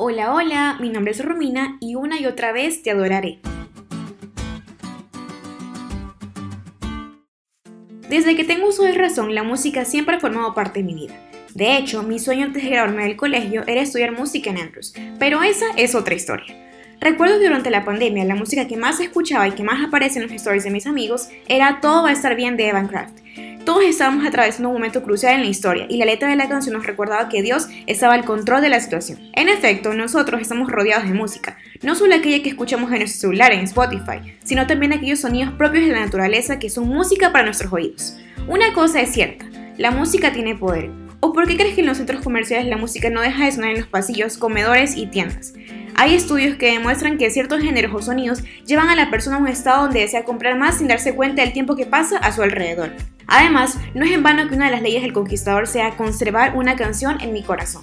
Hola, hola, mi nombre es Romina y una y otra vez te adoraré. Desde que tengo uso de razón, la música siempre ha formado parte de mi vida. De hecho, mi sueño antes de graduarme del colegio era estudiar música en Andrews, pero esa es otra historia. Recuerdo que durante la pandemia la música que más escuchaba y que más aparece en los stories de mis amigos era Todo va a estar bien de Evan Craft. Todos estábamos atravesando un momento crucial en la historia y la letra de la canción nos recordaba que Dios estaba al control de la situación. En efecto, nosotros estamos rodeados de música, no solo aquella que escuchamos en nuestro celular en Spotify, sino también aquellos sonidos propios de la naturaleza que son música para nuestros oídos. Una cosa es cierta, la música tiene poder. ¿O por qué crees que en los centros comerciales la música no deja de sonar en los pasillos, comedores y tiendas? Hay estudios que demuestran que ciertos géneros o sonidos llevan a la persona a un estado donde desea comprar más sin darse cuenta del tiempo que pasa a su alrededor. Además, no es en vano que una de las leyes del conquistador sea conservar una canción en mi corazón.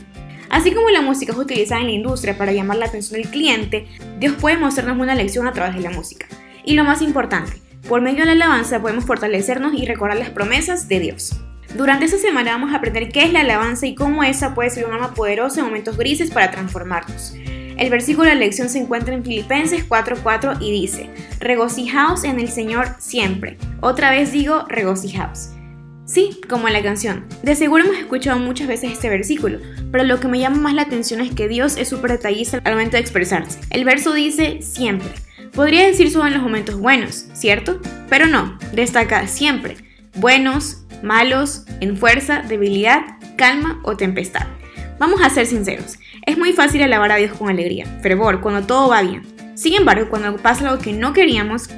Así como la música es utilizada en la industria para llamar la atención del cliente, Dios puede mostrarnos una lección a través de la música. Y lo más importante, por medio de la alabanza podemos fortalecernos y recordar las promesas de Dios. Durante esta semana vamos a aprender qué es la alabanza y cómo esa puede ser un arma poderosa en momentos grises para transformarnos. El versículo de lección se encuentra en Filipenses 4:4 y dice, regocijaos en el Señor siempre. Otra vez digo, regocijaos. Sí, como en la canción. De seguro hemos escuchado muchas veces este versículo, pero lo que me llama más la atención es que Dios es súper detallista al momento de expresarse. El verso dice siempre. Podría decir solo en los momentos buenos, ¿cierto? Pero no, destaca siempre. Buenos, malos, en fuerza, debilidad, calma o tempestad. Vamos a ser sinceros, es muy fácil alabar a Dios con alegría, fervor, cuando todo va bien. Sin embargo, cuando pasa algo que no queríamos,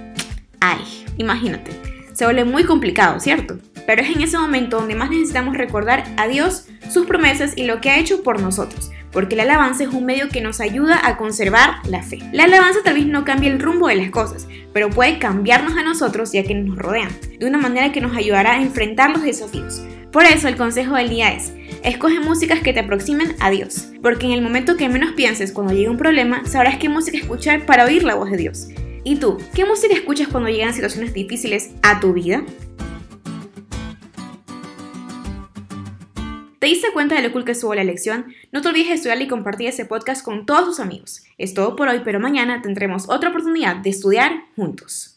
ay, imagínate, se vuelve muy complicado, ¿cierto? Pero es en ese momento donde más necesitamos recordar a Dios, sus promesas y lo que ha hecho por nosotros, porque la alabanza es un medio que nos ayuda a conservar la fe. La alabanza tal vez no cambie el rumbo de las cosas, pero puede cambiarnos a nosotros y a quienes nos rodean, de una manera que nos ayudará a enfrentar los desafíos. Por eso el consejo del día es, escoge músicas que te aproximen a Dios, porque en el momento que menos pienses cuando llegue un problema, sabrás qué música escuchar para oír la voz de Dios. ¿Y tú, qué música escuchas cuando llegan situaciones difíciles a tu vida? ¿Te diste cuenta de lo cool que estuvo la lección? No te olvides de estudiar y compartir ese podcast con todos tus amigos. Es todo por hoy, pero mañana tendremos otra oportunidad de estudiar juntos.